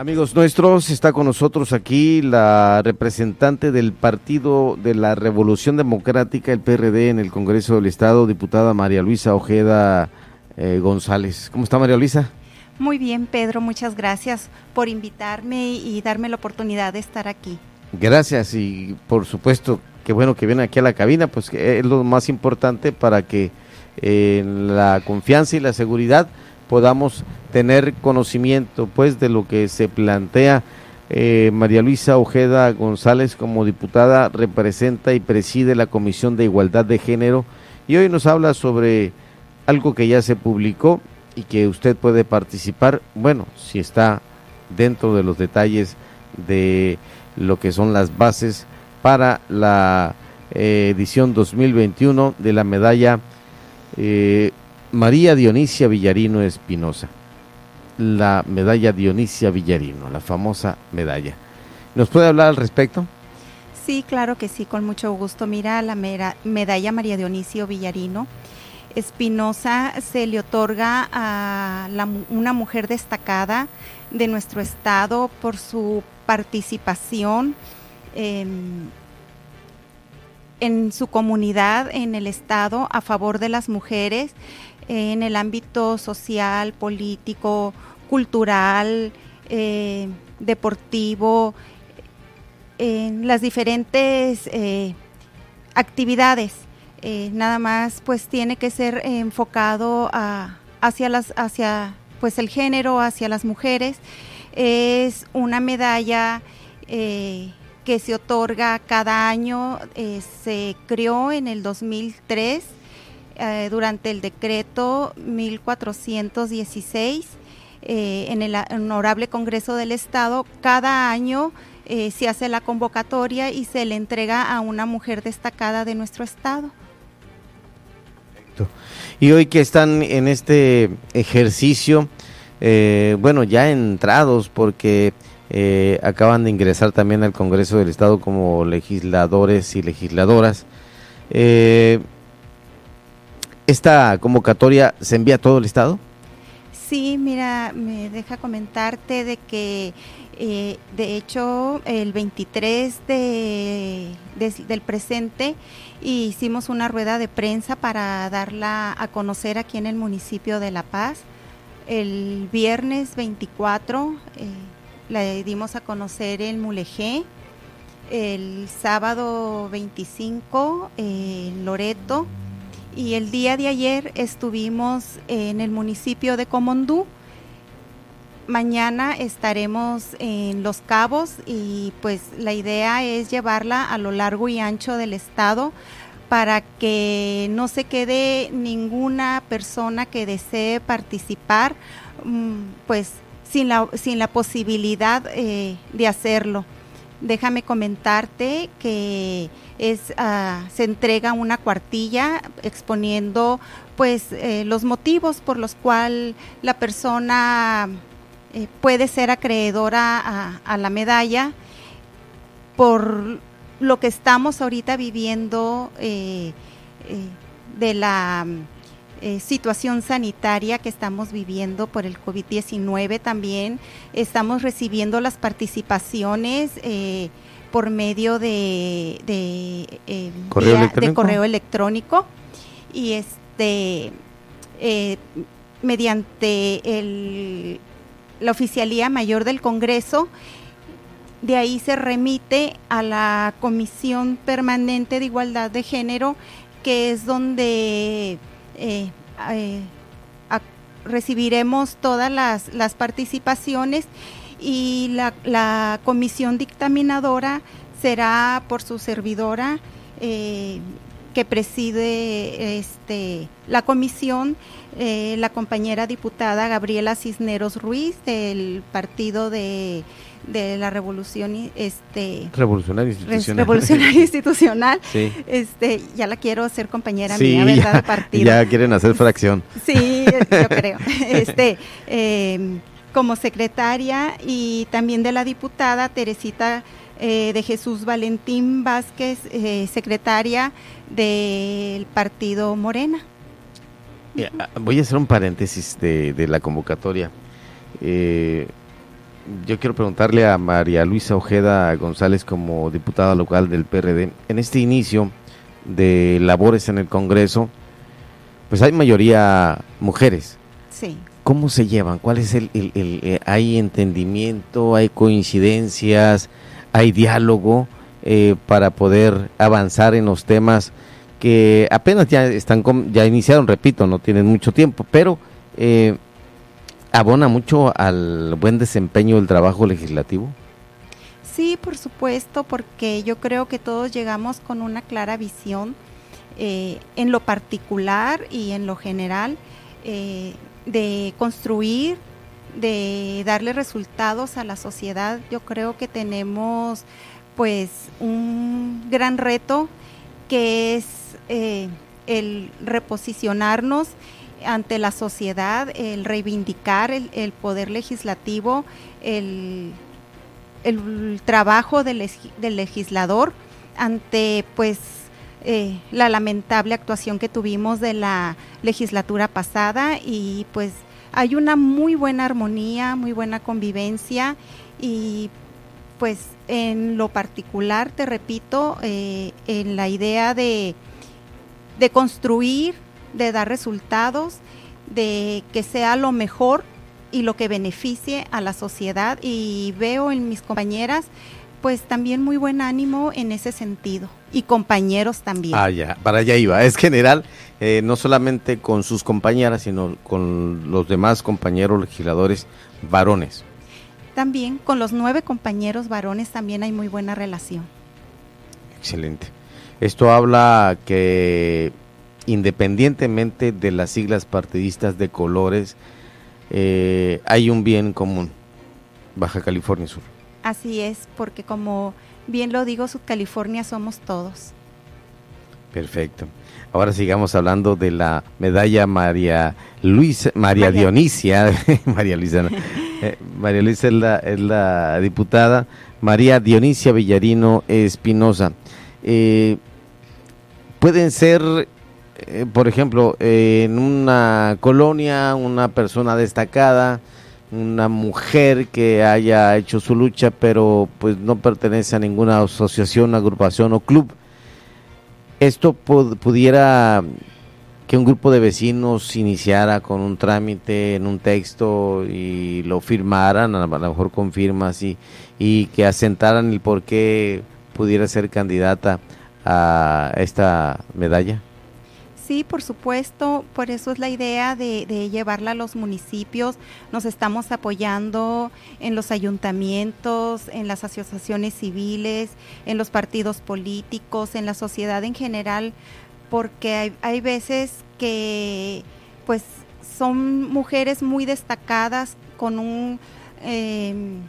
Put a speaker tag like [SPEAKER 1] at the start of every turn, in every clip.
[SPEAKER 1] Amigos nuestros, está con nosotros aquí la representante del Partido de la Revolución Democrática, el PRD, en el Congreso del Estado, diputada María Luisa Ojeda eh, González. ¿Cómo está María Luisa?
[SPEAKER 2] Muy bien, Pedro, muchas gracias por invitarme y darme la oportunidad de estar aquí.
[SPEAKER 1] Gracias y por supuesto, qué bueno que viene aquí a la cabina, pues que es lo más importante para que eh, la confianza y la seguridad podamos tener conocimiento pues de lo que se plantea. Eh, María Luisa Ojeda González como diputada representa y preside la Comisión de Igualdad de Género y hoy nos habla sobre algo que ya se publicó y que usted puede participar, bueno, si está dentro de los detalles de lo que son las bases para la eh, edición 2021 de la medalla eh, María Dionisia Villarino Espinosa, la medalla Dionisia Villarino, la famosa medalla. ¿Nos puede hablar al respecto?
[SPEAKER 2] Sí, claro que sí, con mucho gusto. Mira, la medalla María Dionisio Villarino Espinosa se le otorga a una mujer destacada de nuestro estado por su participación en su comunidad, en el estado, a favor de las mujeres en el ámbito social, político, cultural, eh, deportivo, en las diferentes eh, actividades. Eh, nada más pues tiene que ser enfocado hacia las hacia pues el género hacia las mujeres es una medalla que se otorga cada año se creó en el 2003 eh, durante el decreto 1416 eh, en el Honorable Congreso del Estado, cada año eh, se hace la convocatoria y se le entrega a una mujer destacada de nuestro Estado.
[SPEAKER 1] Y hoy que están en este ejercicio, bueno, ya entrados porque acaban de ingresar también al Congreso del Estado como legisladores y legisladoras, ¿Esta convocatoria se envía a todo el estado?
[SPEAKER 2] Sí, mira, me deja comentarte de que eh, de hecho el 23 de, del presente hicimos una rueda de prensa para darla a conocer aquí en el municipio de La Paz. El viernes 24 eh, la dimos a conocer en Mulegé. El sábado 25 en Loreto y el día de ayer estuvimos en el municipio de Comondú. Mañana estaremos en Los Cabos y pues la idea es llevarla a lo largo y ancho del estado para que no se quede ninguna persona que desee participar mm, pues sin la, sin la posibilidad eh, de hacerlo. Déjame comentarte que es, ah, se entrega una cuartilla exponiendo pues eh, los motivos por los cuales la persona eh, puede ser acreedora a, la medalla por lo que estamos ahorita viviendo eh, de la situación sanitaria que estamos viviendo por el COVID-19 también. Estamos recibiendo las participaciones por medio de,
[SPEAKER 1] eh, ¿Correo,
[SPEAKER 2] electrónico? y este eh, mediante el, la oficialía mayor del Congreso de ahí se remite a la Comisión Permanente de Igualdad de Género, que es donde eh, recibiremos todas las, las participaciones y la, la comisión dictaminadora será por su servidora eh, que preside este, la comisión, eh, la compañera diputada Gabriela Cisneros Ruiz del partido de, de la revolución este
[SPEAKER 1] revolucionaria institucional,
[SPEAKER 2] revolucionaria institucional. Este ya la quiero ser compañera mía verdad de partido.
[SPEAKER 1] ya quieren hacer fracción.
[SPEAKER 2] Sí yo creo. Este eh, como secretaria y también de la diputada Teresita eh, de Jesús Valentín Vázquez, eh, secretaria del partido Morena.
[SPEAKER 1] Ah, voy a hacer un paréntesis de, la convocatoria. Eh, yo quiero preguntarle a María Luisa Ojeda González como diputada local del PRD, en este inicio de labores en el Congreso, pues hay mayoría mujeres.
[SPEAKER 2] Sí.
[SPEAKER 1] ¿Cómo se llevan? ¿Cuál es el, el, eh, hay entendimiento, hay coincidencias, hay diálogo eh, para poder avanzar en los temas que apenas ya están ya iniciaron, repito, no tienen mucho tiempo, pero eh, abona mucho al buen desempeño del trabajo legislativo.
[SPEAKER 2] Sí, por supuesto, porque yo creo que todos llegamos con una clara visión eh, en lo particular y en lo general eh, de construir, de darle resultados a la sociedad. Yo creo que tenemos pues un gran reto que es eh, el reposicionarnos ante la sociedad, el reivindicar el, poder legislativo, el, trabajo del, legislador ante pues eh, la lamentable actuación que tuvimos de la legislatura pasada y pues hay una muy buena armonía, muy buena convivencia y pues en lo particular, te repito, eh, en la idea de, de construir de dar resultados, de que sea lo mejor y lo que beneficie a la sociedad. Y veo en mis compañeras pues también muy buen ánimo en ese sentido y compañeros también.
[SPEAKER 1] Ah, ya, para allá iba. Es general, eh, no solamente con sus compañeras, sino con los demás compañeros legisladores varones.
[SPEAKER 2] También con los nueve compañeros varones también hay muy buena relación.
[SPEAKER 1] Excelente. Esto habla que independientemente de las siglas partidistas de colores, eh, hay un bien común, Baja California Sur.
[SPEAKER 2] Así es, porque como bien lo digo, California somos todos.
[SPEAKER 1] Perfecto. Ahora sigamos hablando de la medalla María Luisa, María, Dionisia, María Luisa, eh, María Luisa es la, es la, diputada, María Dionisia Villarino Espinosa. Eh, pueden ser eh, por ejemplo, en una colonia, una persona destacada, una mujer que haya hecho su lucha, pero pues no pertenece a ninguna asociación, agrupación o club. Esto pudiera que un grupo de vecinos iniciara con un trámite en un texto y lo firmaran, a lo mejor con firmas y, y que asentaran el por qué pudiera ser candidata a esta medalla.
[SPEAKER 2] Sí, por supuesto, por eso es la idea de, llevarla a los municipios. Nos estamos apoyando en los ayuntamientos, en las asociaciones civiles, en los partidos políticos, en la sociedad en general, porque hay, veces que pues son mujeres muy destacadas con un em,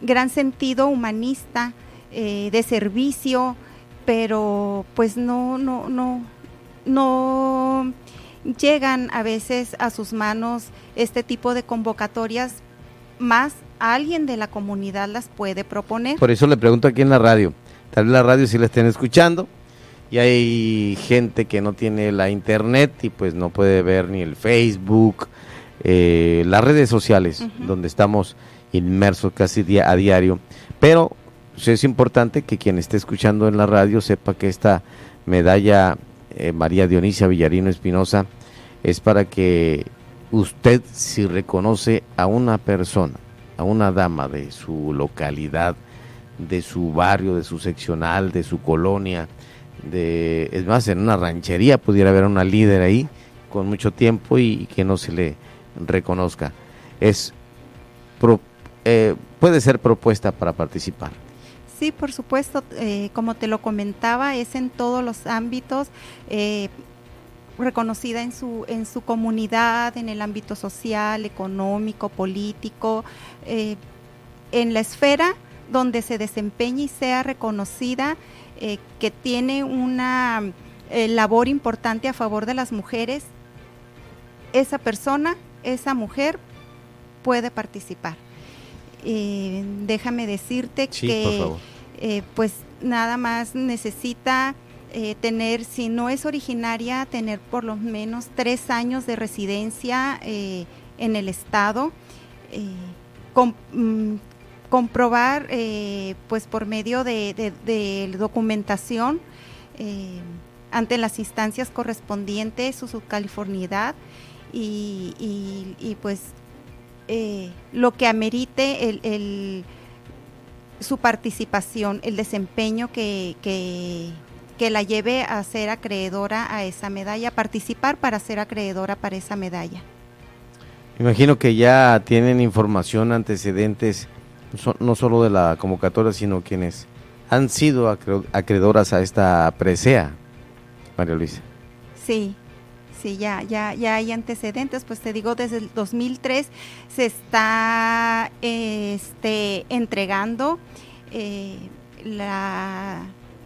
[SPEAKER 2] gran sentido humanista eh, de servicio, pero pues no, no, no, no llegan a veces a sus manos este tipo de convocatorias, más alguien de la comunidad las puede proponer.
[SPEAKER 1] Por eso le pregunto aquí en la radio, tal vez la radio si la estén escuchando. Y hay gente que no tiene la internet y pues no puede ver ni el Facebook, eh, las redes sociales donde estamos inmersos casi día a diario, pero pues, es importante que quien esté escuchando en la radio sepa que esta medalla eh, María Dionisia Villarino Espinosa, es para que usted si reconoce a una persona, a una dama de su localidad, de su barrio, de su seccional, de su colonia, de, es más, en una ranchería pudiera haber una líder ahí con mucho tiempo y, que no se le reconozca. Es eh, puede ser propuesta para participar.
[SPEAKER 2] Sí, por supuesto, eh, como te lo comentaba, es en todos los ámbitos. Eh, reconocida en su, en su comunidad, en el ámbito social, económico, político, eh, en la esfera donde se desempeñe y sea reconocida que tiene una labor importante a favor de las mujeres, esa persona, esa mujer puede participar. déjame decirte que eh, pues nada más necesita eh, tener, si no es originaria, tener por lo menos tres años de residencia eh, en el estado mm, comprobar pues por medio de, documentación eh, ante las instancias correspondientes su subcalifornidad y, y, pues lo que amerite el, su participación, el desempeño que, que, que, la lleve a ser acreedora a esa medalla, participar para ser acreedora para esa medalla.
[SPEAKER 1] Imagino que ya tienen información, antecedentes, no solo de la convocatoria, sino quienes han sido acreedoras a esta presea, María Luisa.
[SPEAKER 2] Sí, sí, ya, ya, ya hay antecedentes, pues te digo, desde el 2003 se está este, entregando eh, la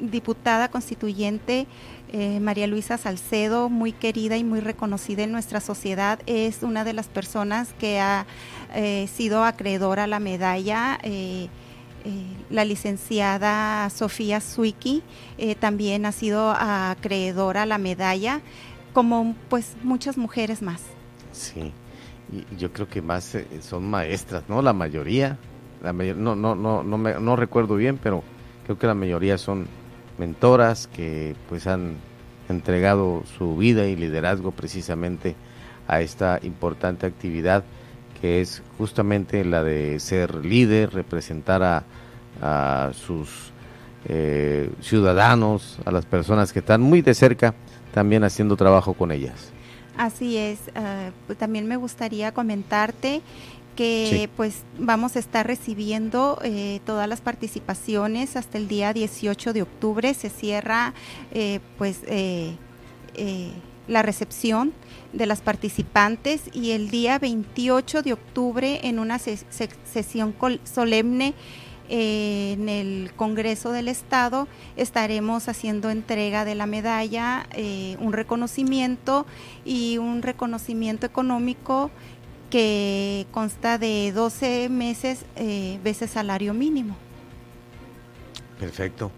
[SPEAKER 2] diputada constituyente eh, María Luisa Salcedo, muy querida y muy reconocida en nuestra sociedad, es una de las personas que ha eh, sido acreedora a la medalla. Eh, la licenciada Sofía Suiki también ha sido acreedora a la medalla, como pues muchas mujeres más.
[SPEAKER 1] Sí, y yo creo que más son maestras, ¿no? La mayoría, la no, no, no, no, me, no recuerdo bien, pero creo que la mayoría son mentoras que pues han entregado su vida y liderazgo precisamente a esta importante actividad que es justamente la de ser líder, representar a, sus eh, ciudadanos, a las personas que están muy de cerca también haciendo trabajo con ellas.
[SPEAKER 2] Así es, eh, pues también me gustaría comentarte que pues vamos a estar recibiendo eh, todas las participaciones hasta el día 18 de octubre. Se cierra eh, pues eh, la recepción de las participantes y el día 28 de octubre en una sesión solemne en el Congreso del Estado estaremos haciendo entrega de la medalla, un reconocimiento y un reconocimiento económico que consta de 12 meses eh, veces salario mínimo.
[SPEAKER 1] Perfecto.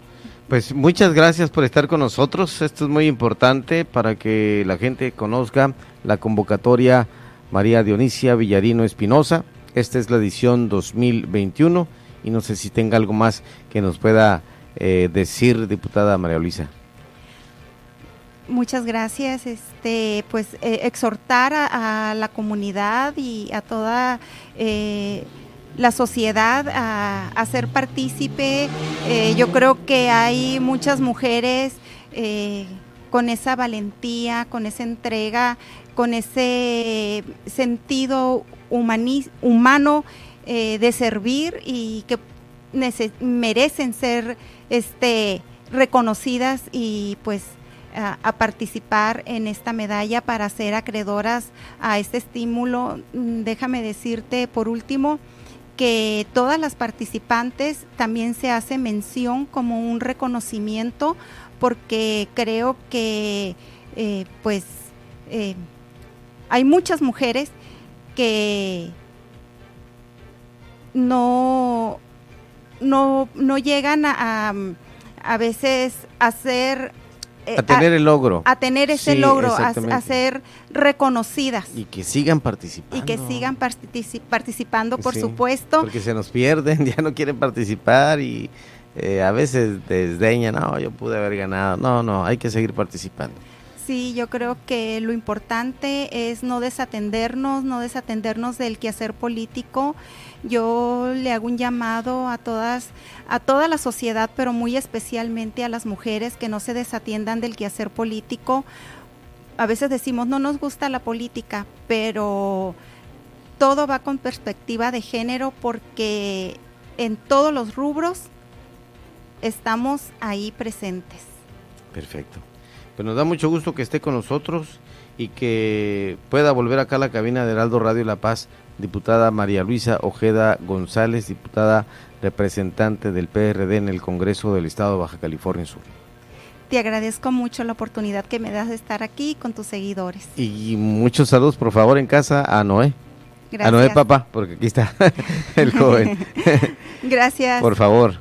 [SPEAKER 1] Pues muchas gracias por estar con nosotros. Esto es muy importante para que la gente conozca la convocatoria María Dionisia Villarino Espinosa. Esta es la edición 2021 y no sé si tenga algo más que nos pueda eh, decir, diputada María Luisa.
[SPEAKER 2] Muchas gracias. Este, pues eh, exhortar a, la comunidad y a toda eh, la sociedad a, ser partícipe. Yo creo que hay muchas mujeres con esa valentía, con esa entrega, con ese sentido humano de servir y que merecen ser este reconocidas y pues a, participar en esta medalla para ser acreedoras a este estímulo. Mm, déjame decirte por último que todas las participantes también se hace mención como un reconocimiento porque creo que eh, pues eh, hay muchas mujeres que no, no, no llegan a, a, a veces a ser
[SPEAKER 1] eh, a tener el logro.
[SPEAKER 2] A tener ese logro, a, ser reconocidas.
[SPEAKER 1] Y que sigan participando.
[SPEAKER 2] Y que sigan participando, por supuesto.
[SPEAKER 1] Porque se nos pierden, ya no quieren participar y eh, a veces desdeñan, no, yo pude haber ganado. No, no, hay que seguir participando.
[SPEAKER 2] Sí, yo creo que lo importante es no desatendernos, no desatendernos del quehacer político. Yo le hago un llamado a todas, a toda la sociedad, pero muy especialmente a las mujeres que no se desatiendan del quehacer político. A veces decimos no nos gusta la política, pero todo va con perspectiva de género porque en todos los rubros estamos ahí presentes.
[SPEAKER 1] Perfecto. Pues nos da mucho gusto que esté con nosotros y que pueda volver acá a la cabina de Heraldo Radio La Paz, diputada María Luisa Ojeda González, diputada representante del PRD en el Congreso del Estado de Baja California Sur.
[SPEAKER 2] Te agradezco mucho la oportunidad que me das de estar aquí con tus seguidores.
[SPEAKER 1] Y muchos saludos, por favor, en casa a Noé. Gracias. A Noé, papá, porque aquí está el joven.
[SPEAKER 2] Gracias.
[SPEAKER 1] Por favor.